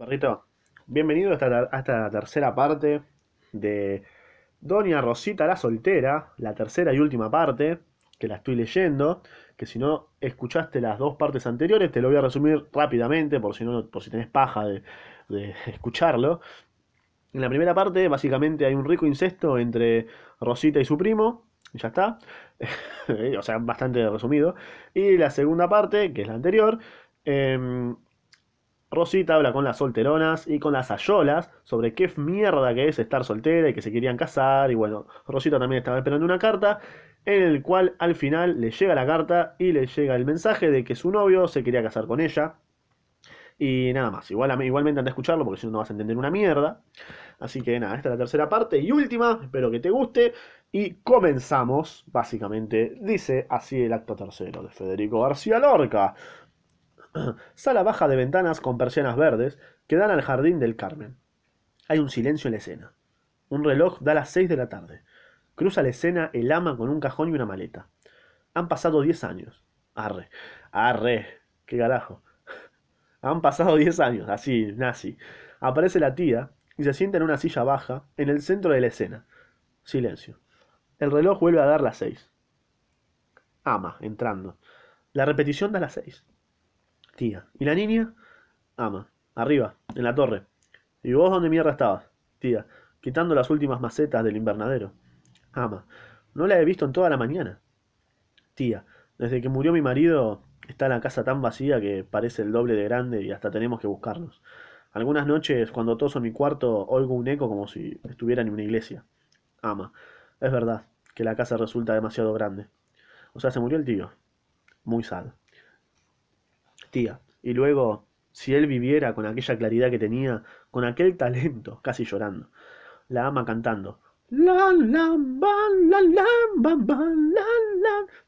perrito. Bienvenido a esta, tercera parte de Doña Rosita la Soltera, la tercera y última parte, que la estoy leyendo, que si no escuchaste las dos partes anteriores, te lo voy a resumir rápidamente, por si, no, por si tenés paja de, de escucharlo. En la primera parte, básicamente, hay un rico incesto entre Rosita y su primo, y ya está, o sea, bastante resumido. Y la segunda parte, que es la anterior, em, Rosita habla con las solteronas y con las ayolas sobre qué mierda que es estar soltera y que se querían casar. Y bueno, Rosita también estaba esperando una carta en el cual al final le llega la carta y le llega el mensaje de que su novio se quería casar con ella. Y nada más, Igual, igualmente anda a escucharlo porque si no no vas a entender una mierda. Así que nada, esta es la tercera parte y última, espero que te guste. Y comenzamos, básicamente, dice así el acto tercero de Federico García Lorca. Sala baja de ventanas con persianas verdes que dan al jardín del Carmen. Hay un silencio en la escena. Un reloj da las seis de la tarde. Cruza la escena el ama con un cajón y una maleta. Han pasado diez años. Arre, arre, qué carajo. Han pasado diez años, así, nazi. Aparece la tía y se sienta en una silla baja en el centro de la escena. Silencio. El reloj vuelve a dar las seis. Ama, entrando. La repetición da las seis. Tía. ¿Y la niña? Ama. Arriba, en la torre. ¿Y vos dónde mierda estabas? Tía. Quitando las últimas macetas del invernadero. Ama. No la he visto en toda la mañana. Tía. Desde que murió mi marido está la casa tan vacía que parece el doble de grande y hasta tenemos que buscarnos. Algunas noches, cuando toso en mi cuarto, oigo un eco como si estuviera en una iglesia. Ama. Es verdad que la casa resulta demasiado grande. O sea, se murió el tío. Muy sad Y luego, si él viviera con aquella claridad que tenía, con aquel talento, casi llorando. La ama cantando.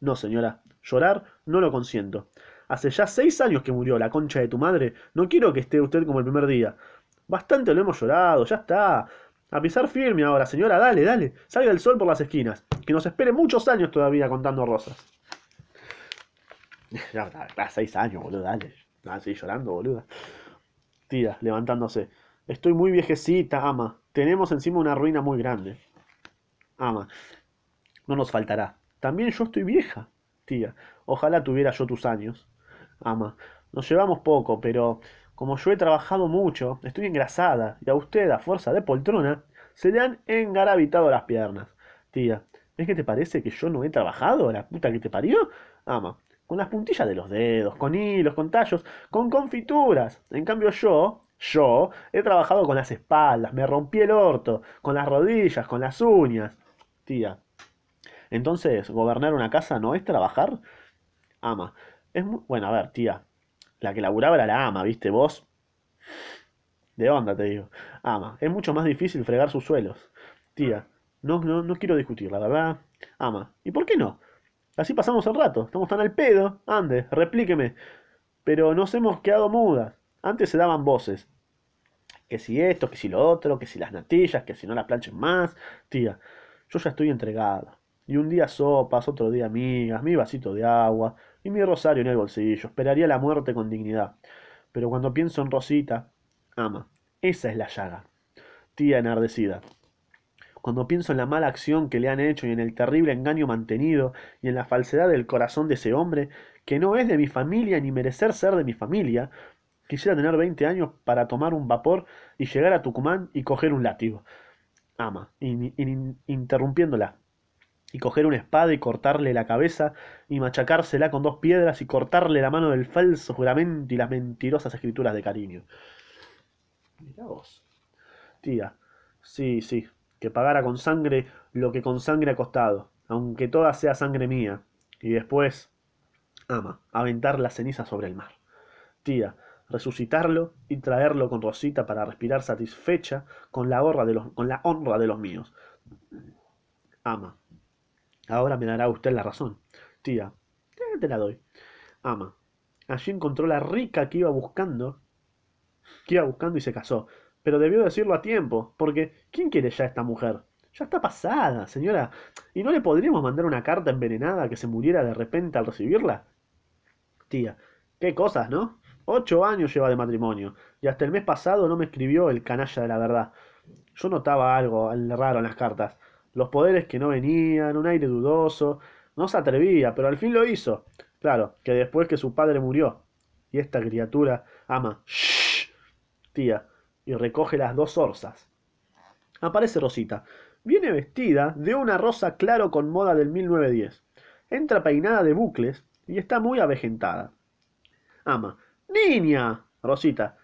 No, señora, llorar no lo consiento. Hace ya seis años que murió la concha de tu madre. No quiero que esté usted como el primer día. Bastante lo hemos llorado, ya está. A pisar firme ahora, señora, dale, dale. Salga el sol por las esquinas. Que nos espere muchos años todavía contando rosas. Ya, seis años, boludo, dale. Sí, llorando, boludo. Tía, levantándose. Estoy muy viejecita, ama. Tenemos encima una ruina muy grande. Ama. No nos faltará. También yo estoy vieja, tía. Ojalá tuviera yo tus años. Ama. Nos llevamos poco, pero como yo he trabajado mucho, estoy engrasada, y a usted, a fuerza de poltrona, se le han engarabitado las piernas. Tía, ¿es que te parece que yo no he trabajado, la puta que te parió? Ama con las puntillas de los dedos, con hilos, con tallos, con confituras. En cambio yo, yo, he trabajado con las espaldas, me rompí el orto, con las rodillas, con las uñas. Tía. Entonces, gobernar una casa no es trabajar. Ama. Es muy... Bueno, a ver, tía. La que laburaba era la ama, ¿viste? Vos. De onda, te digo. Ama. Es mucho más difícil fregar sus suelos. Tía. No, no, no quiero discutir, la verdad. Ama. ¿Y por qué no? Así pasamos el rato. Estamos tan al pedo. Ande, replíqueme. Pero nos hemos quedado mudas. Antes se daban voces. Que si esto, que si lo otro, que si las natillas, que si no las planchen más. Tía, yo ya estoy entregada. Y un día sopas, otro día amigas, mi vasito de agua y mi rosario en el bolsillo. Esperaría la muerte con dignidad. Pero cuando pienso en Rosita, ama, esa es la llaga. Tía enardecida. Cuando pienso en la mala acción que le han hecho y en el terrible engaño mantenido y en la falsedad del corazón de ese hombre, que no es de mi familia ni merecer ser de mi familia, quisiera tener veinte años para tomar un vapor y llegar a Tucumán y coger un látigo. Ama, interrumpiéndola, y coger una espada y cortarle la cabeza y machacársela con dos piedras y cortarle la mano del falso juramento y las mentirosas escrituras de cariño. Mira vos. Tía, sí, sí, que pagara con sangre lo que con sangre ha costado, aunque toda sea sangre mía, y después, ama, aventar la ceniza sobre el mar. Tía, resucitarlo y traerlo con Rosita para respirar satisfecha con la, de los, con la honra de los míos. Ama, ahora me dará usted la razón. Tía, te la doy. Ama, allí encontró la rica que iba buscando, que iba buscando y se casó. Pero debió decirlo a tiempo, porque ¿quién quiere ya a esta mujer? Ya está pasada, señora. ¿Y no le podríamos mandar una carta envenenada que se muriera de repente al recibirla? Tía, qué cosas, ¿no? Ocho años lleva de matrimonio, y hasta el mes pasado no me escribió el canalla de la verdad. Yo notaba algo raro en las cartas. Los poderes que no venían, un aire dudoso. No se atrevía, pero al fin lo hizo. Claro, que después que su padre murió. Y esta criatura ama. ¡Shh! Tía. Y recoge las dos orzas. Aparece Rosita. Viene vestida de una rosa claro con moda del 1910. Entra peinada de bucles y está muy avejentada. Ama. ¡Niña! Rosita.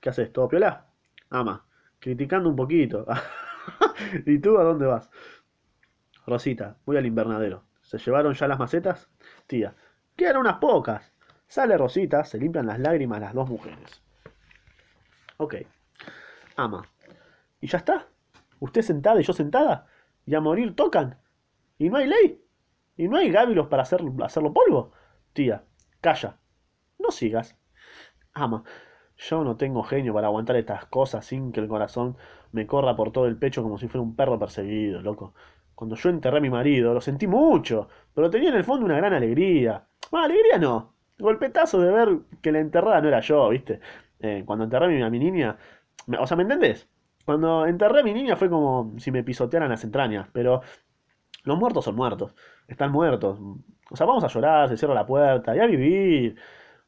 ¿Qué haces? ¿Todo piola? Ama. Criticando un poquito. ¿Y tú a dónde vas? Rosita. Voy al invernadero. ¿Se llevaron ya las macetas? Tía. Quedan unas pocas. Sale Rosita, se limpian las lágrimas las dos mujeres. Ok. Ama. ¿Y ya está? ¿Usted sentada y yo sentada? ¿Y a morir tocan? ¿Y no hay ley? ¿Y no hay gábilos para hacer, hacerlo polvo? Tía. Calla. No sigas. Ama. Yo no tengo genio para aguantar estas cosas sin que el corazón me corra por todo el pecho como si fuera un perro perseguido, loco. Cuando yo enterré a mi marido, lo sentí mucho, pero tenía en el fondo una gran alegría. Bueno, alegría no. Golpetazo de ver que la enterrada no era yo, ¿viste? Eh, cuando enterré a mi, niña... O sea, ¿me entendés? Cuando enterré a mi niña fue como si me pisotearan las entrañas, pero los muertos son muertos, están muertos. O sea, vamos a llorar, se cierra la puerta y a vivir.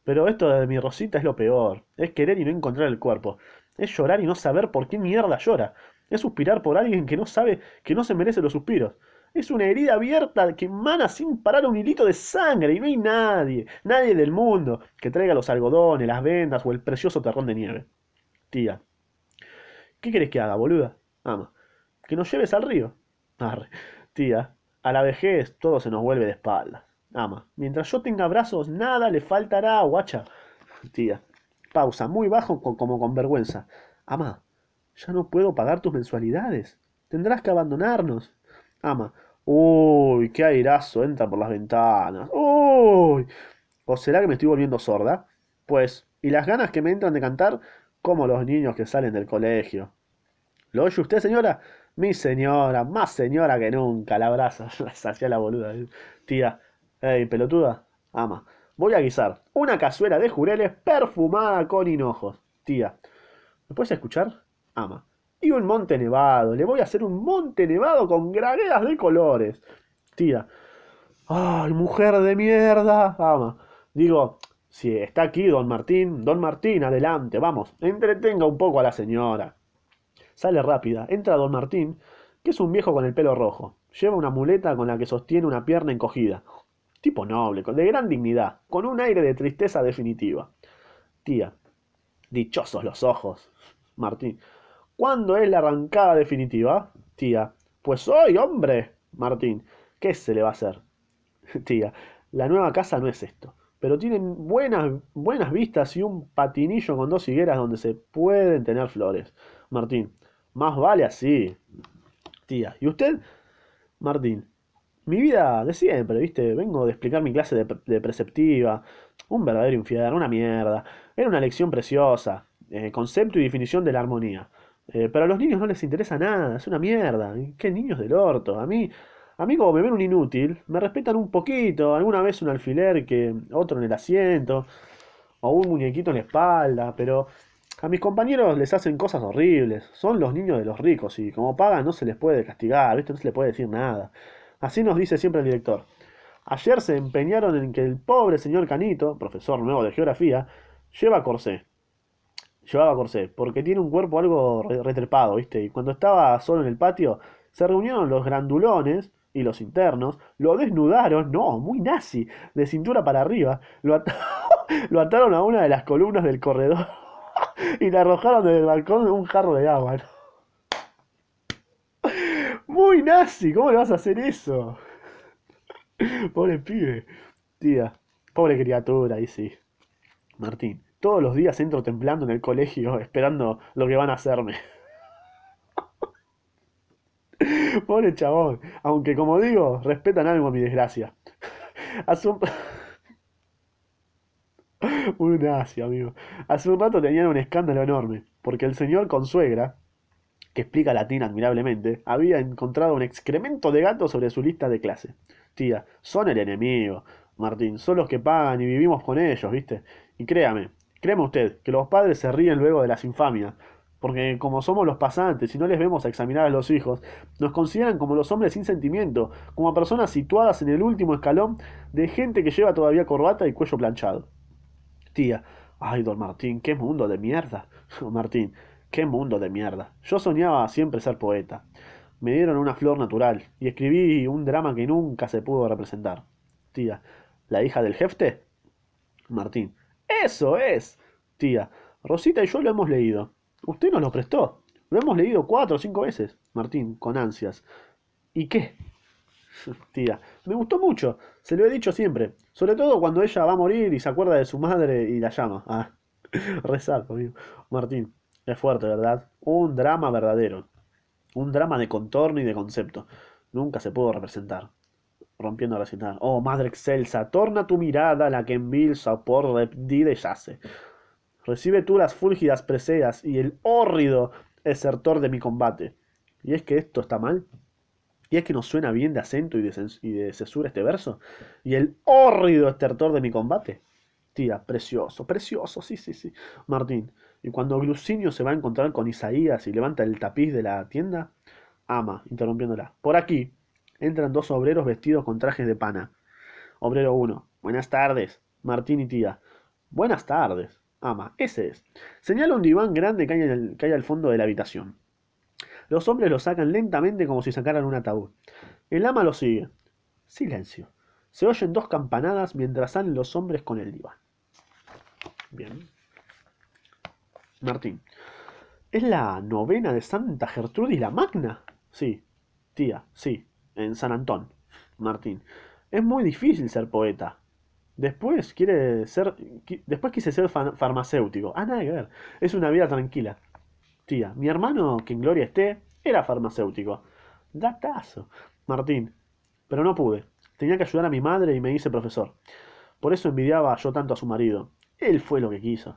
Pero esto de mi Rosita es lo peor. Es querer y no encontrar el cuerpo. Es llorar y no saber por qué mierda llora. Es suspirar por alguien que no sabe que no se merece los suspiros. Es una herida abierta que emana sin parar un hilito de sangre y no hay nadie, nadie del mundo que traiga los algodones, las vendas o el precioso terrón de nieve. Tía. ¿Qué querés que haga, boluda? Ama. Que nos lleves al río. Arre. Tía. A la vejez todo se nos vuelve de espaldas. Ama. Mientras yo tenga brazos, nada le faltará, guacha. Tía. Pausa, muy bajo como con vergüenza. Ama, ya no puedo pagar tus mensualidades. Tendrás que abandonarnos. Ama. Uy, qué airazo entra por las ventanas. Uy. ¿O será que me estoy volviendo sorda? Pues, ¿y las ganas que me entran de cantar? Como los niños que salen del colegio. ¿Lo oye usted, señora? Mi señora, más señora que nunca, la abraza. Hacía la boluda. Tía, Ey, pelotuda. Ama. Voy a guisar una cazuela de jureles perfumada con hinojos. Tía. ¿Me puedes escuchar? Ama. Y un monte nevado. Le voy a hacer un monte nevado con graneas de colores. Tía. ¡Ay, mujer de mierda! Ama. Digo, si está aquí don Martín, don Martín, adelante, vamos, entretenga un poco a la señora. Sale rápida, entra don Martín, que es un viejo con el pelo rojo. Lleva una muleta con la que sostiene una pierna encogida. Tipo noble, de gran dignidad, con un aire de tristeza definitiva. Tía. Dichosos los ojos. Martín. ¿Cuándo es la arrancada definitiva? Tía. Pues hoy, hombre. Martín. ¿Qué se le va a hacer? Tía. La nueva casa no es esto. Pero tienen buenas, buenas vistas y un patinillo con dos higueras donde se pueden tener flores. Martín. Más vale así. Tía. ¿Y usted? Martín. Mi vida de siempre, ¿viste? Vengo de explicar mi clase de, preceptiva. Un verdadero infierno, una mierda. Era una lección preciosa. Eh, concepto y definición de la armonía. Eh, pero a los niños no les interesa nada, es una mierda. ¿Qué niños del orto? A mí, a mí como me ven un inútil, me respetan un poquito. Alguna vez un alfiler que otro en el asiento. O un muñequito en la espalda. Pero a mis compañeros les hacen cosas horribles. Son los niños de los ricos y como pagan no se les puede castigar, ¿viste? No se les puede decir nada. Así nos dice siempre el director. Ayer se empeñaron en que el pobre señor Canito, profesor nuevo de geografía, lleva corsé. Llevaba corsé, porque tiene un cuerpo algo retrepado, ¿viste? Y cuando estaba solo en el patio, se reunieron los grandulones y los internos, lo desnudaron, no, muy nazi, de cintura para arriba, lo, lo ataron a una de las columnas del corredor y le arrojaron desde el balcón un jarro de agua. Muy nazi, ¿cómo le vas a hacer eso? Pobre pibe. Tía, pobre criatura, ahí sí. Martín, todos los días entro temblando en el colegio esperando lo que van a hacerme. Pobre chabón, aunque como digo, respetan algo mi desgracia. Hace un... Muy nazi, amigo. Hace un rato tenían un escándalo enorme, porque el señor consuegra, que explica latín admirablemente, había encontrado un excremento de gato sobre su lista de clase. Tía, son el enemigo. Martín, son los que pagan y vivimos con ellos, ¿viste? Y créame, créame usted, que los padres se ríen luego de las infamias, porque como somos los pasantes y no les vemos a examinar a los hijos, nos consideran como los hombres sin sentimiento, como personas situadas en el último escalón de gente que lleva todavía corbata y cuello planchado. Tía, ay, don Martín, qué mundo de mierda. Martín, qué mundo de mierda. Yo soñaba siempre ser poeta. Me dieron una flor natural y escribí un drama que nunca se pudo representar. Tía, ¿la hija del jefte? Martín, eso es. Tía, Rosita y yo lo hemos leído. Usted nos lo prestó. Lo hemos leído cuatro o cinco veces. Martín, con ansias. ¿Y qué? Tía, me gustó mucho. Se lo he dicho siempre. Sobre todo cuando ella va a morir y se acuerda de su madre y la llama. Ah, rezar conmigo. Martín, es fuerte, ¿verdad? Un drama verdadero. Un drama de contorno y de concepto. Nunca se pudo representar. Rompiendo a recitar. Oh, madre excelsa, torna tu mirada la que en vil sopor repdide yace. Recibe tú las fúlgidas preseas y el hórrido esertor de mi combate. ¿Y es que esto está mal? ¿Y es que nos suena bien de acento y de, y cesura este verso? ¿Y el hórrido estertor de mi combate? Tía, precioso, precioso, sí, sí, sí. Martín, ¿y cuando Glucinio se va a encontrar con Isaías y levanta el tapiz de la tienda? Ama, interrumpiéndola. Por aquí entran dos obreros vestidos con trajes de pana. Obrero uno. Buenas tardes. Martín y tía. Buenas tardes. Ama, ese es. Señala un diván grande que hay, que al fondo de la habitación. Los hombres lo sacan lentamente como si sacaran un ataúd. El ama lo sigue. Silencio. Se oyen dos campanadas mientras salen los hombres con el diván. Bien. Martín. ¿Es la novena de Santa Gertrudis la Magna? Sí. Tía, sí. En San Antón. Martín. Es muy difícil ser poeta. Después quiere ser. Después quise ser fa- farmacéutico. Ah, nada que ver. Es una vida tranquila. Tía, mi hermano, que en gloria esté, era farmacéutico. Datazo. Martín. Pero no pude. Tenía que ayudar a mi madre y me hice profesor. Por eso envidiaba yo tanto a su marido. Él fue lo que quiso.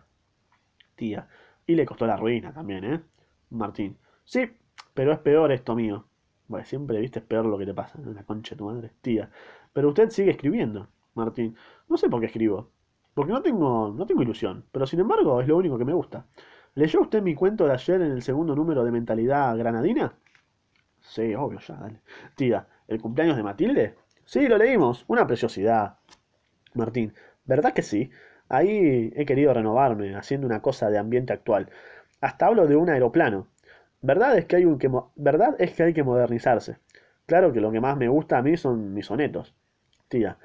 Tía. Y le costó la ruina también, ¿eh? Martín. Sí, pero es peor esto mío. Bueno, siempre viste es peor lo que te pasa, ¿no? La concha de tu madre. Tía. Pero usted sigue escribiendo. Martín. No sé por qué escribo. Porque no tengo, no tengo ilusión. Pero sin embargo es lo único que me gusta. ¿Leyó usted mi cuento de ayer en el segundo número de Mentalidad Granadina? Sí, obvio, ya, dale. Tía, ¿el cumpleaños de Matilde? Sí, lo leímos. Una preciosidad. Martín, ¿verdad que sí? Ahí he querido renovarme, haciendo una cosa de ambiente actual. Hasta hablo de un aeroplano. ¿Verdad es que hay que verdad es que hay que modernizarse? Claro que lo que más me gusta a mí son mis sonetos. Tía,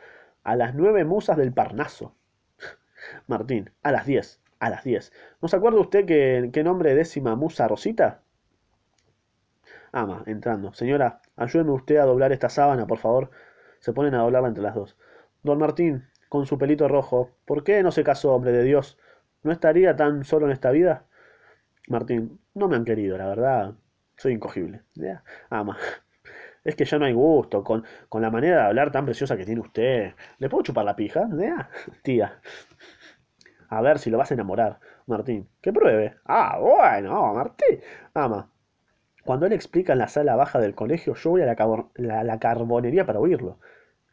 a las nueve musas del Parnaso. Martín, a las diez, a las diez. ¿No se acuerda usted qué nombre décima musa Rosita? Ama, entrando. Señora, ayúdeme usted a doblar esta sábana, por favor. Se ponen a doblarla entre las dos. Don Martín, con su pelito rojo, ¿por qué no se casó, hombre de Dios? ¿No estaría tan solo en esta vida? Martín, no me han querido, la verdad. Soy incogible. Ya. Ama, es que ya no hay gusto con, con la manera de hablar tan preciosa que tiene usted. ¿Le puedo chupar la pija? Ya. Tía, a ver si lo vas a enamorar. Martín, que pruebe. Ah, bueno, Martín. Ama, cuando él explica en la sala baja del colegio, yo voy a la, carbon- la- la carbonería para oírlo.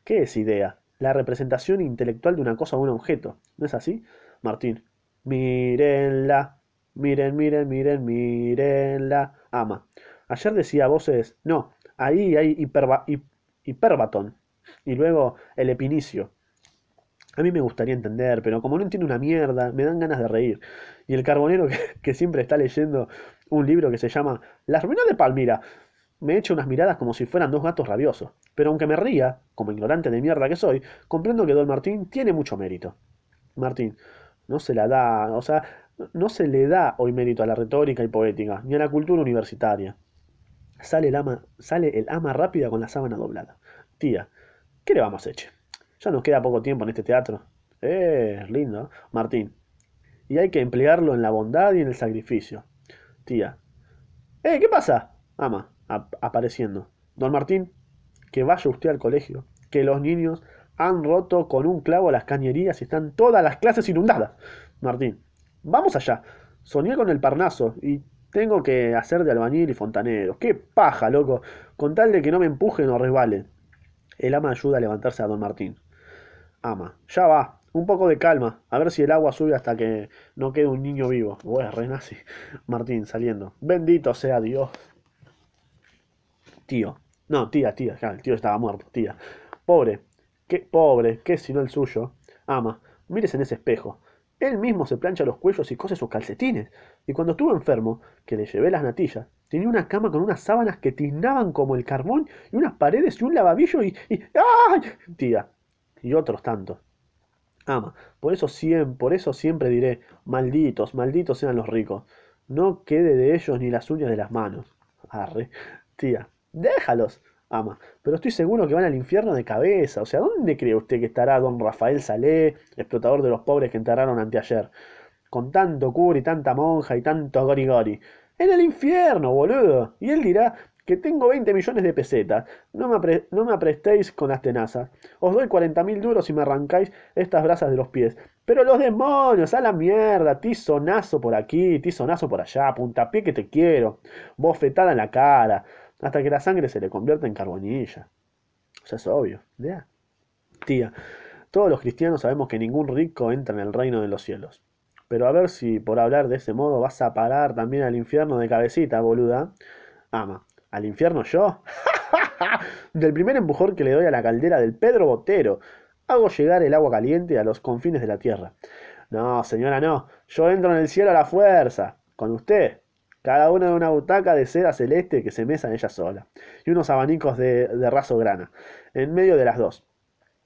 ¿Qué es idea? La representación intelectual de una cosa o un objeto. ¿No es así? Martín. Mírenla. Miren, miren, miren, mírenla. Ama. Ayer decía voces, no, ahí hay hiperba- hip- hiperbatón. Y luego el epinicio. A mí me gustaría entender, pero como no entiendo una mierda, me dan ganas de reír. Y el carbonero que, que siempre está leyendo un libro que se llama Las ruinas de Palmira, me echa unas miradas como si fueran dos gatos rabiosos. Pero aunque me ría, como ignorante de mierda que soy, comprendo que Don Martín tiene mucho mérito. Martín, no se la da, o sea, no se le da hoy mérito a la retórica y poética, ni a la cultura universitaria. Sale el ama, sale el ama rápida con la sábana doblada. Tía, ¿qué le vamos a echar? Ya nos queda poco tiempo en este teatro. Eh, lindo. Martín, y hay que emplearlo en la bondad y en el sacrificio. Tía, ¡Eh, qué pasa! Ama, ap- apareciendo. Don Martín, que vaya usted al colegio, que los niños han roto con un clavo las cañerías y están todas las clases inundadas. Martín, vamos allá. Soñé con el Parnaso y tengo que hacer de albañil y fontanero. ¡Qué paja, loco! Con tal de que no me empujen o resbalen. El ama ayuda a levantarse a don Martín. Ama, ya va. un poco de calma, a ver si el agua sube hasta que no quede un niño vivo. Bueno, renace. Martín saliendo. Bendito sea Dios. Tío. No, tía, tía, el tío estaba muerto, tía. Pobre, qué pobre, qué si no el suyo. Ama, mires en ese espejo. Él mismo se plancha los cuellos y cose sus calcetines. Y cuando estuvo enfermo, que le llevé las natillas, tenía una cama con unas sábanas que tiznaban como el carbón y unas paredes y un lavabillo y... y ¡Ay! Tía. Y otros tantos. Ama, por eso siempre, por eso siempre diré, malditos, malditos sean los ricos. No quede de ellos ni las uñas de las manos. Arre. Tía. Déjalos, ama. Pero estoy seguro que van al infierno de cabeza. O sea, ¿dónde cree usted que estará don Rafael Salé, explotador de los pobres que enterraron anteayer? Con tanto cura y tanta monja y tanto gori En el infierno, boludo. Y él dirá que tengo 20 millones de pesetas. No me, aprestéis con las tenazas. Os doy 40 mil duros y me arrancáis estas brasas de los pies. Pero los demonios, a la mierda, tizonazo por aquí, tizonazo por allá, puntapié que te quiero, bofetada en la cara hasta que la sangre se le convierta en carbonilla. Sea, es obvio. ¿ya? Tía, todos los cristianos sabemos que ningún rico entra en el reino de los cielos. Pero a ver si por hablar de ese modo vas a parar también al infierno de cabecita, boluda. Ama, ¿al infierno yo? del primer empujón que le doy a la caldera del Pedro Botero, hago llegar el agua caliente a los confines de la tierra. No, señora, no. Yo entro en el cielo a la fuerza. Con usted cada una de una butaca de seda celeste que se mesa en ella sola, y unos abanicos de, de raso grana, en medio de las dos,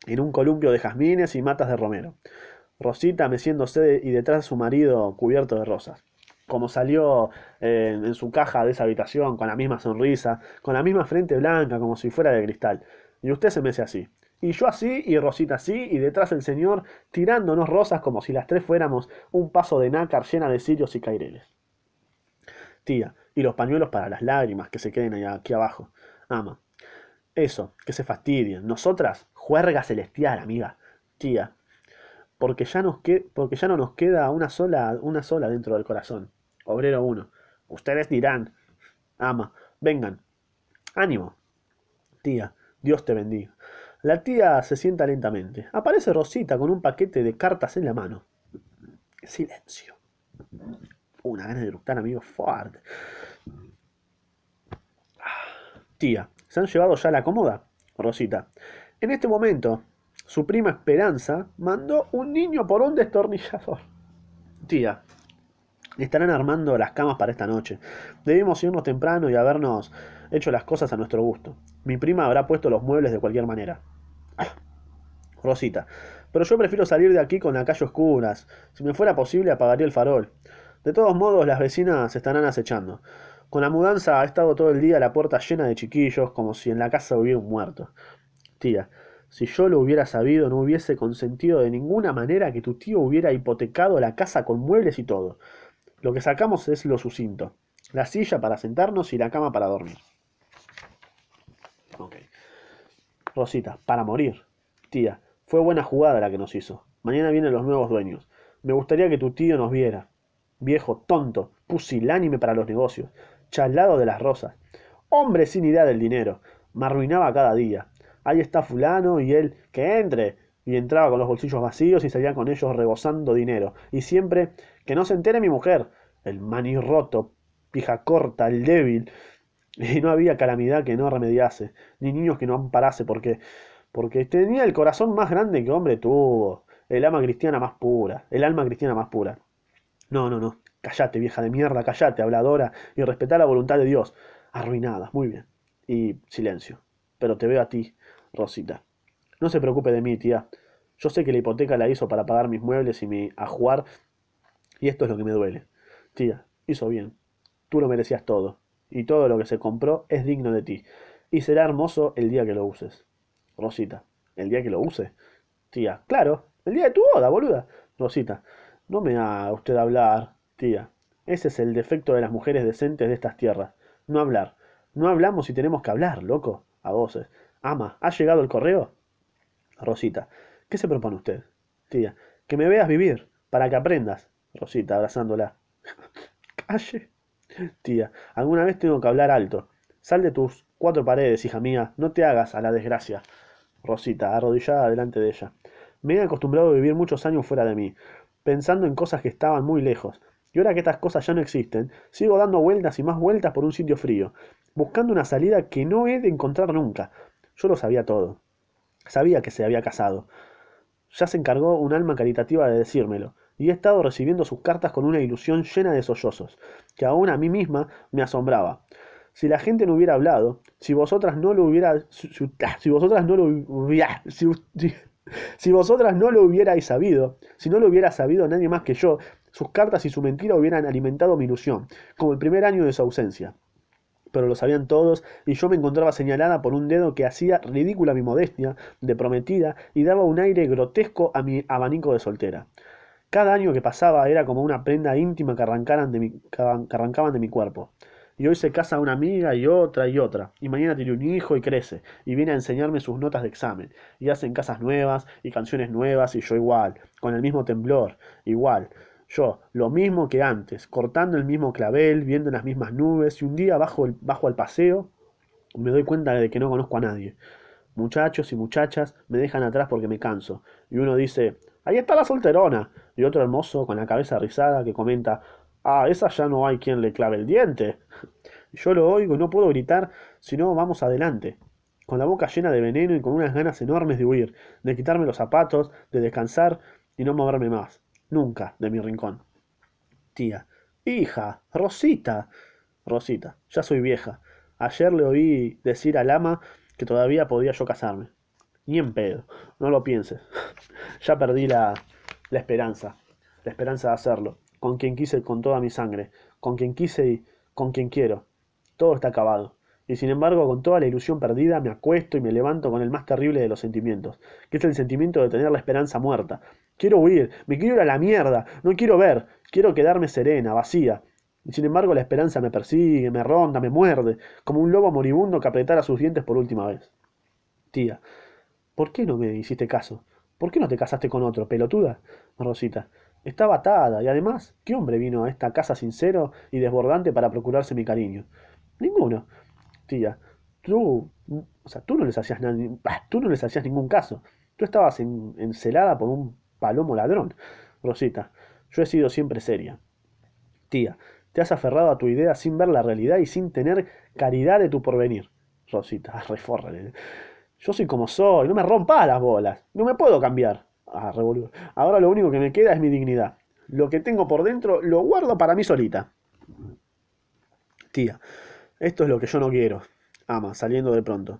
en un columpio de jazmines y matas de romero. Rosita meciéndose y detrás de su marido cubierto de rosas. Como salió eh, en su caja de esa habitación, con la misma sonrisa, con la misma frente blanca, como si fuera de cristal. Y usted se mece así. Y yo así, y Rosita así, y detrás el señor tirándonos rosas como si las tres fuéramos un paso de nácar llena de cirios y caireles. Tía, y los pañuelos para las lágrimas que se queden aquí abajo. Ama. Eso, que se fastidien. Nosotras, juerga celestial, amiga. Tía, porque ya, nos que, porque ya no nos queda una sola, una sola dentro del corazón. Obrero uno. Ustedes dirán. Ama, vengan. Ánimo. Tía, Dios te bendiga. La tía se sienta lentamente. Aparece Rosita con un paquete de cartas en la mano. Silencio. Una gana de eructar, amigo, fuerte. Tía, ¿se han llevado ya la cómoda? Rosita. En este momento, su prima Esperanza mandó un niño por un destornillador. Tía, estarán armando las camas para esta noche. Debimos irnos temprano y habernos hecho las cosas a nuestro gusto. Mi prima habrá puesto los muebles de cualquier manera. Rosita, pero yo prefiero salir de aquí con la calle oscuras. Si me fuera posible apagaría el farol. De todos modos, las vecinas estarán acechando. Con la mudanza ha estado todo el día la puerta llena de chiquillos, como si en la casa hubiera un muerto. Tía, si yo lo hubiera sabido, no hubiese consentido de ninguna manera que tu tío hubiera hipotecado la casa con muebles y todo. Lo que sacamos es lo sucinto. La silla para sentarnos y la cama para dormir. Ok. Rosita, para morir. Tía, fue buena jugada la que nos hizo. Mañana vienen los nuevos dueños. Me gustaría que tu tío nos viera. Viejo tonto, pusilánime para los negocios, chalado de las rosas, hombre sin idea del dinero, me arruinaba cada día. Ahí está fulano y él, que entre. Y entraba con los bolsillos vacíos y salía con ellos rebosando dinero. Y siempre, que no se entere mi mujer, el manirroto, pija corta, el débil. Y no había calamidad que no remediase, ni niños que no amparase, porque, porque tenía el corazón más grande que hombre tuvo, el alma cristiana más pura, el alma cristiana más pura. No, no, no. Callate, vieja de mierda, callate, habladora, y respetá la voluntad de Dios. Arruinada, muy bien. Y silencio. Pero te veo a ti, Rosita. No se preocupe de mí, tía. Yo sé que la hipoteca la hizo para pagar mis muebles y mi ajuar, y esto es lo que me duele. Tía, hizo bien. Tú lo merecías todo, y todo lo que se compró es digno de ti, y será hermoso el día que lo uses. Rosita, ¿el día que lo use? Tía, claro, el día de tu boda, boluda. Rosita, no me haga usted hablar, tía. Ese es el defecto de las mujeres decentes de estas tierras. No hablar. No hablamos y tenemos que hablar, loco. A voces. Ama, ¿ha llegado el correo? Rosita. ¿Qué se propone usted? Tía. Que me veas vivir, para que aprendas. Rosita, abrazándola. Calle. Tía. Alguna vez tengo que hablar alto. Sal de tus cuatro paredes, hija mía. No te hagas a la desgracia. Rosita, arrodillada delante de ella. Me he acostumbrado a vivir muchos años fuera de mí, pensando en cosas que estaban muy lejos. Y ahora que estas cosas ya no existen, sigo dando vueltas y más vueltas por un sitio frío, buscando una salida que no he de encontrar nunca. Yo lo sabía todo. Sabía que se había casado. Ya se encargó un alma caritativa de decírmelo, y he estado recibiendo sus cartas con una ilusión llena de sollozos, que aún a mí misma me asombraba. Si la gente no hubiera hablado, si vosotras no lo hubiera, si, si vosotras no lo si, si, vosotras no lo hubierais sabido, si no lo hubiera sabido nadie más que yo, sus cartas y su mentira hubieran alimentado mi ilusión, como el primer año de su ausencia. Pero lo sabían todos, y yo me encontraba señalada por un dedo que hacía ridícula mi modestia de prometida y daba un aire grotesco a mi abanico de soltera. Cada año que pasaba era como una prenda íntima que, arrancaran de mi, que arrancaban de mi cuerpo. Y hoy se casa una amiga y otra y otra. Y mañana tiene un hijo y crece. Y viene a enseñarme sus notas de examen. Y hacen casas nuevas y canciones nuevas y yo igual. Con el mismo temblor. Igual. Yo, lo mismo que antes. Cortando el mismo clavel, viendo las mismas nubes. Y un día bajo, el, bajo al paseo me doy cuenta de que no conozco a nadie. Muchachos y muchachas me dejan atrás porque me canso. Y uno dice, ahí está la solterona. Y otro hermoso con la cabeza rizada que comenta, Ah, esa ya no hay quien le clave el diente. Yo lo oigo no puedo gritar, sino vamos adelante, con la boca llena de veneno y con unas ganas enormes de huir, de quitarme los zapatos, de descansar y no moverme más, nunca, de mi rincón. Tía, hija, Rosita. Rosita, ya soy vieja. Ayer le oí decir al ama que todavía podía yo casarme. Ni en pedo, no lo pienses. ya perdí la, la esperanza, la esperanza de hacerlo con quien quise con toda mi sangre, con quien quise y con quien quiero. Todo está acabado. Y sin embargo, con toda la ilusión perdida, me acuesto y me levanto con el más terrible de los sentimientos, que es el sentimiento de tener la esperanza muerta. Quiero huir, me quiero ir a la mierda, no quiero ver, quiero quedarme serena, vacía. Y sin embargo la esperanza me persigue, me ronda, me muerde, como un lobo moribundo que apretara sus dientes por última vez. Tía, ¿por qué no me hiciste caso? ¿Por qué no te casaste con otro, pelotuda? Rosita, estaba atada, y además, ¿qué hombre vino a esta casa sincero y desbordante para procurarse mi cariño? Ninguno. Tía, tú, o sea, tú no les hacías tú no les hacías ningún caso. Tú estabas encelada por un palomo ladrón. Rosita, yo he sido siempre seria. Tía, te has aferrado a tu idea sin ver la realidad y sin tener caridad de tu porvenir. Rosita, reforre. Yo soy como soy, no me rompas las bolas, no me puedo cambiar. Ah, Ahora lo único que me queda es mi dignidad. Lo que tengo por dentro lo guardo para mí solita. Tía, esto es lo que yo no quiero. Ama, saliendo de pronto.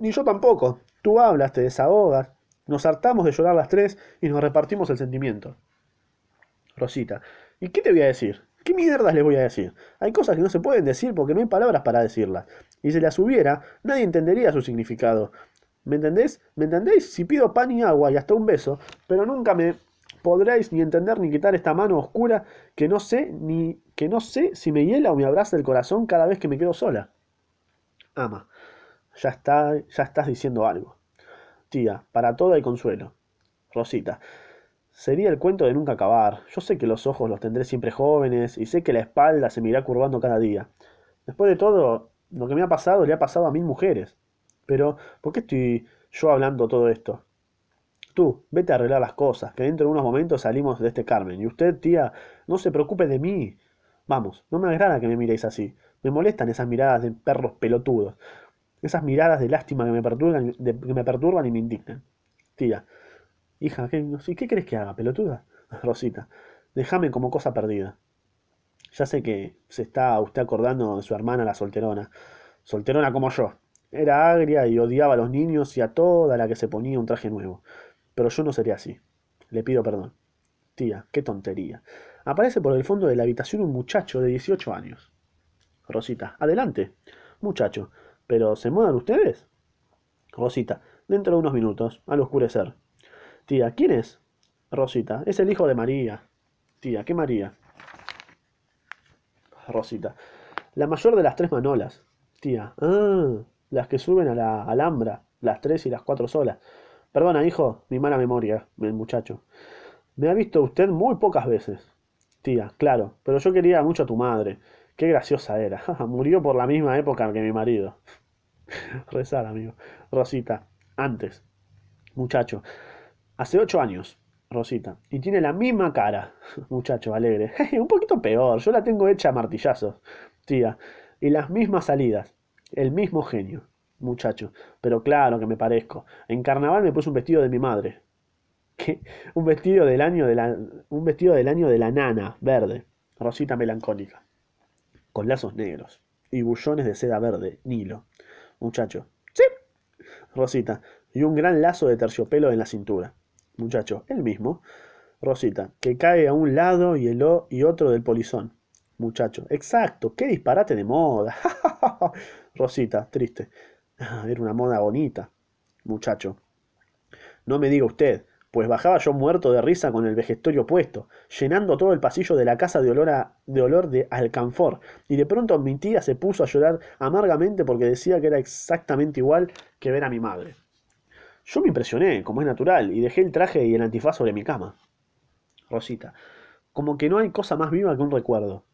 Ni yo tampoco. Tú hablas, te desahogas. Nos hartamos de llorar las tres y nos repartimos el sentimiento. Rosita, ¿y qué te voy a decir? ¿Qué mierdas les voy a decir? Hay cosas que no se pueden decir porque no hay palabras para decirlas. Y si las hubiera, nadie entendería su significado. ¿Me entendés? ¿Me entendéis? Si pido pan y agua y hasta un beso, pero nunca me podréis ni entender ni quitar esta mano oscura que no sé ni que no sé si me hiela o me abraza el corazón cada vez que me quedo sola. Ama, ya está, ya estás diciendo algo. Tía, para todo hay consuelo. Rosita, sería el cuento de nunca acabar. Yo sé que los ojos los tendré siempre jóvenes y sé que la espalda se me irá curvando cada día. Después de todo, lo que me ha pasado le ha pasado a mil mujeres. Pero, ¿por qué estoy yo hablando todo esto? Tú, vete a arreglar las cosas, que dentro de unos momentos salimos de este Carmen. Y usted, tía, no se preocupe de mí. Vamos, no me agrada que me miréis así. Me molestan esas miradas de perros pelotudos. Esas miradas de lástima que me perturban, que me perturban y me indignan. Tía, hija, ¿qué, ¿qué crees que haga, pelotuda? Rosita, déjame como cosa perdida. Ya sé que se está usted acordando de su hermana la solterona. Solterona como yo. Era agria y odiaba a los niños y a toda la que se ponía un traje nuevo. Pero yo no sería así. Le pido perdón. Tía, qué tontería. Aparece por el fondo de la habitación un muchacho de 18 años. Rosita, adelante. Muchacho, ¿pero se mudan ustedes? Rosita, dentro de unos minutos, al oscurecer. Tía, ¿quién es? Rosita, es el hijo de María. Tía, ¿qué María? Rosita, la mayor de las tres manolas. Tía, ah, las que suben a la Alhambra, las tres y las cuatro solas. Perdona, hijo, mi mala memoria, el muchacho. Me ha visto usted muy pocas veces. Tía, claro, pero yo quería mucho a tu madre. Qué graciosa era. Murió por la misma época que mi marido. Rezar, amigo. Rosita, antes. Muchacho, Hace ocho años, Rosita. Y tiene la misma cara, muchacho alegre. Un poquito peor, yo la tengo hecha a martillazos, tía. Y las mismas salidas. El mismo genio, muchacho. Pero claro que me parezco. En carnaval me puse un vestido de mi madre. Un vestido del año de la, un vestido del año de la nana, verde. Rosita melancólica. Con lazos negros. Y bullones de seda verde, Nilo. Muchacho. Sí. Rosita. Y un gran lazo de terciopelo en la cintura. Muchacho. El mismo. Rosita. Que cae a un lado y, el o- y otro del polizón. Muchacho. Exacto. Qué disparate de moda. Rosita. Triste. Ah, Era una moda bonita. Muchacho. No me diga usted, pues bajaba yo muerto de risa con el vejestorio puesto, llenando todo el pasillo de la casa de olor, a- de olor de alcanfor, y de pronto mi tía se puso a llorar amargamente porque decía que era exactamente igual que ver a mi madre. Yo me impresioné, como es natural, y dejé el traje y el antifaz sobre mi cama. Rosita, como que no hay cosa más viva que un recuerdo.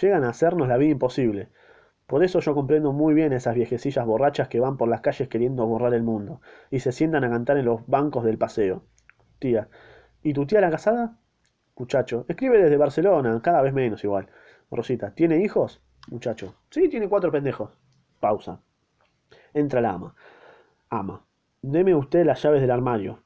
Llegan a hacernos la vida imposible. Por eso yo comprendo muy bien esas viejecillas borrachas que van por las calles queriendo borrar el mundo y se sientan a cantar en los bancos del paseo. Tía, ¿y tu tía la casada? Muchacho, escribe desde Barcelona, cada vez menos igual. Rosita, ¿tiene hijos? Muchacho, sí, tiene cuatro pendejos. Pausa. Entra la ama. Ama, deme usted las llaves del armario.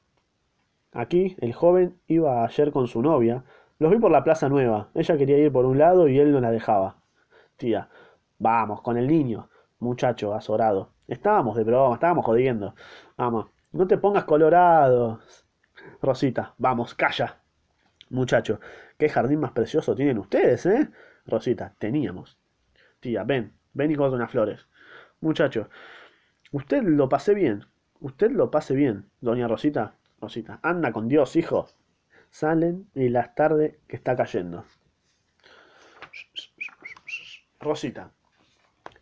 Aquí, el joven iba ayer con su novia. Los vi por la Plaza Nueva. Ella quería ir por un lado y él no la dejaba. Tía, vamos, con el niño. Muchacho, azorado. Estábamos de broma, estábamos jodiendo. Ama, no te pongas colorado. Rosita, vamos, calla. Muchacho, qué jardín más precioso tienen ustedes, ¿eh? Rosita, teníamos. Tía, ven, ven y corta unas flores. Muchacho, usted lo pase bien. Usted lo pase bien, doña Rosita. Rosita, anda con Dios, hijo. Salen y la tarde que está cayendo. Rosita.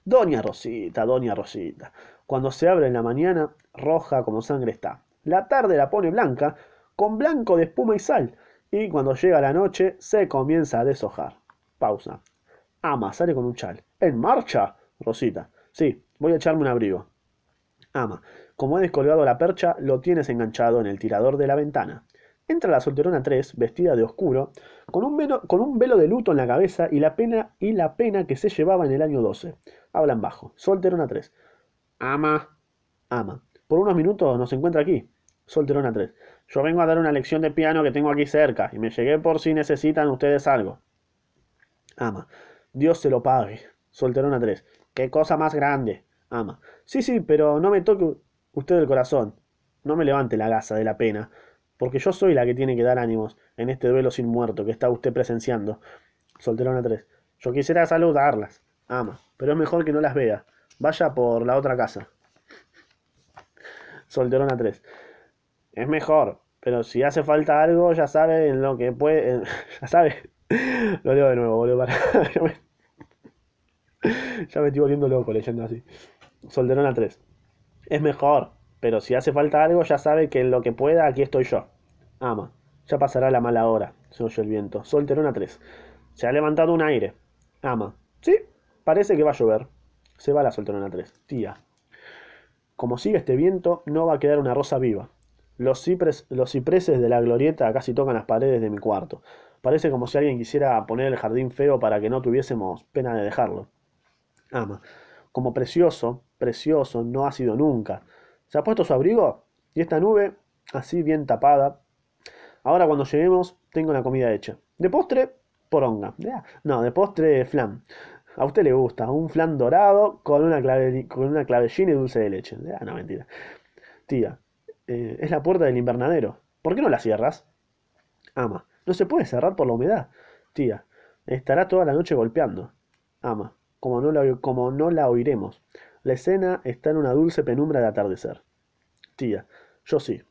Doña Rosita, doña Rosita. Cuando se abre en la mañana, roja como sangre está. La tarde la pone blanca, con blanco de espuma y sal. Y cuando llega la noche, se comienza a deshojar. Pausa. Ama, sale con un chal. ¿En marcha? Rosita. Sí, voy a echarme un abrigo. Ama, como he descolgado la percha, lo tienes enganchado en el tirador de la ventana. Entra la solterona 3, vestida de oscuro, con un, velo, con un velo de luto en la cabeza y la pena y la pena que se llevaba en el año 12. Hablan bajo. Solterona 3. Ama. Ama. Por unos minutos nos encuentra aquí. Solterona 3. Yo vengo a dar una lección de piano que tengo aquí cerca y me llegué por si necesitan ustedes algo. Ama. Dios se lo pague. Solterona 3. Qué cosa más grande. Ama. Sí, sí, pero no me toque usted el corazón. No me levante la gasa de la pena. Porque yo soy la que tiene que dar ánimos en este duelo sin muerto que está usted presenciando. Solterona 3. Yo quisiera saludarlas. Ama. Pero es mejor que no las vea. Vaya por la otra casa. Solterona 3. Es mejor. Pero si hace falta algo, ya sabe en lo que puede. ya sabe. Lo leo de nuevo, boludo. para- ya, me, ya me estoy volviendo loco leyendo así. Solterona 3. Es mejor. Pero si hace falta algo, ya sabe que en lo que pueda, aquí estoy yo. Ama. Ya pasará la mala hora. Se oye el viento. Solterona 3. Se ha levantado un aire. Ama. Sí, parece que va a llover. Se va la solterona 3. Tía. Como sigue este viento, no va a quedar una rosa viva. Los, cipres- los cipreses de la glorieta casi tocan las paredes de mi cuarto. Parece como si alguien quisiera poner el jardín feo para que no tuviésemos pena de dejarlo. Ama. Como precioso, precioso no ha sido nunca. ¿Se ha puesto su abrigo? Y esta nube, así bien tapada. Ahora cuando lleguemos, tengo la comida hecha. De postre, poronga. Ya. No, de postre, flan. A usted le gusta, un flan dorado con una, clave, con una clavellina y dulce de leche. Ya, no, mentira. Tía, eh, es la puerta del invernadero. ¿Por qué no la cierras? Ama, no se puede cerrar por la humedad. Tía, estará toda la noche golpeando. Ama, como no como no la oiremos. La escena está en una dulce penumbra de atardecer. Tía, yo sí,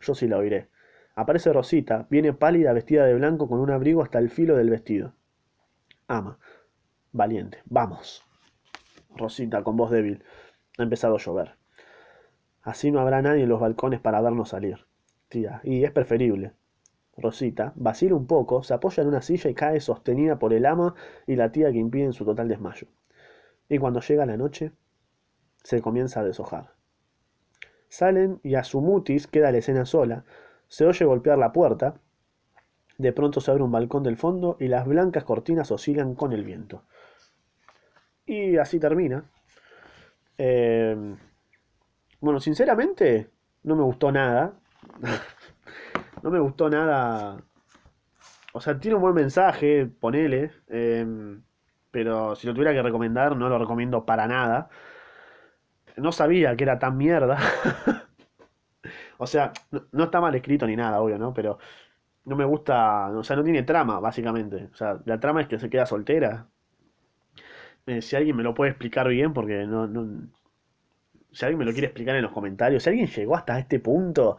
yo sí la oiré. Aparece Rosita, viene pálida vestida de blanco con un abrigo hasta el filo del vestido. Ama, valiente, vamos. Rosita, con voz débil. Ha empezado a llover. Así no habrá nadie en los balcones para vernos salir. Tía, y es preferible. Rosita vacila un poco, se apoya en una silla y cae sostenida por el ama y la tía que impiden su total desmayo. Y cuando llega la noche, se comienza a deshojar. Salen y a su mutis queda la escena sola. Se oye golpear la puerta. De pronto se abre un balcón del fondo y las blancas cortinas oscilan con el viento. Y así termina. Eh, bueno, sinceramente, no me gustó nada. no me gustó nada. O sea, tiene un buen mensaje, ponele. eh, pero si lo tuviera que recomendar, no lo recomiendo para nada. No sabía que era tan mierda. o sea, no, no está mal escrito ni nada, obvio, ¿no? Pero no me gusta. O sea, no tiene trama, básicamente. O sea, la trama es que se queda soltera. Eh, si alguien me lo puede explicar bien, porque no, no- Si alguien me lo quiere explicar en los comentarios, si alguien llegó hasta este punto,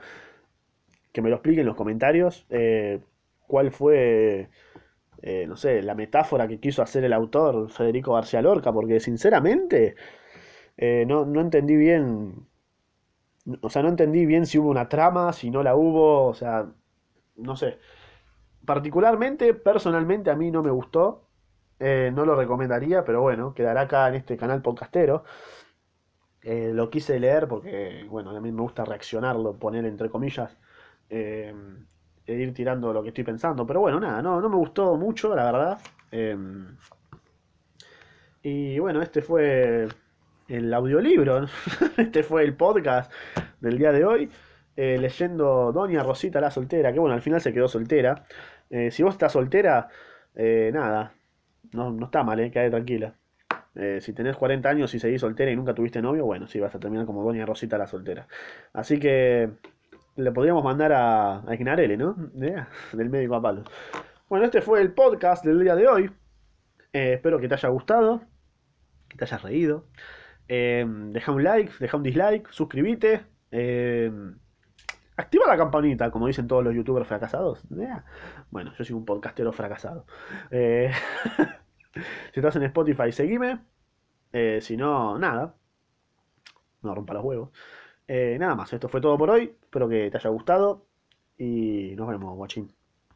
que me lo explique en los comentarios. eh, ¿Cuál fue, eh, no sé, la metáfora que quiso hacer el autor Federico García Lorca? Porque sinceramente eh, no, no entendí bien. O sea, no entendí bien si hubo una trama, si no la hubo. O sea, no sé. Particularmente, personalmente, a mí no me gustó. eh, no lo recomendaría, pero bueno, quedará acá en este canal podcastero. Eh, lo quise leer porque, bueno, a mí me gusta reaccionarlo, poner entre comillas, e ir tirando lo que estoy pensando. Pero bueno, nada, no, no me gustó mucho, la verdad. Y bueno, este fue el audiolibro, este fue el podcast del día de hoy, eh, leyendo Doña Rosita la soltera, que bueno, al final se quedó soltera. Eh, si vos estás soltera, eh, nada, no, no está mal, eh, quedate tranquila. Si tenés 40 años y seguís soltera y nunca tuviste novio, bueno, sí, vas a terminar como Doña Rosita la soltera. Así que le podríamos mandar a, a Ignarele, ¿no? Del médico a palos. Bueno, este fue el podcast del día de hoy. Espero que te haya gustado, que te hayas reído. Eh, deja un like, deja un dislike, suscríbete. Eh, activa la campanita, como dicen todos los youtubers fracasados. Bueno, yo soy un podcastero fracasado. Eh, si estás en Spotify, seguime. Eh, si no, nada. No rompa los huevos. Eh, nada más, esto fue todo por hoy. Espero que te haya gustado. Y nos vemos, guachín.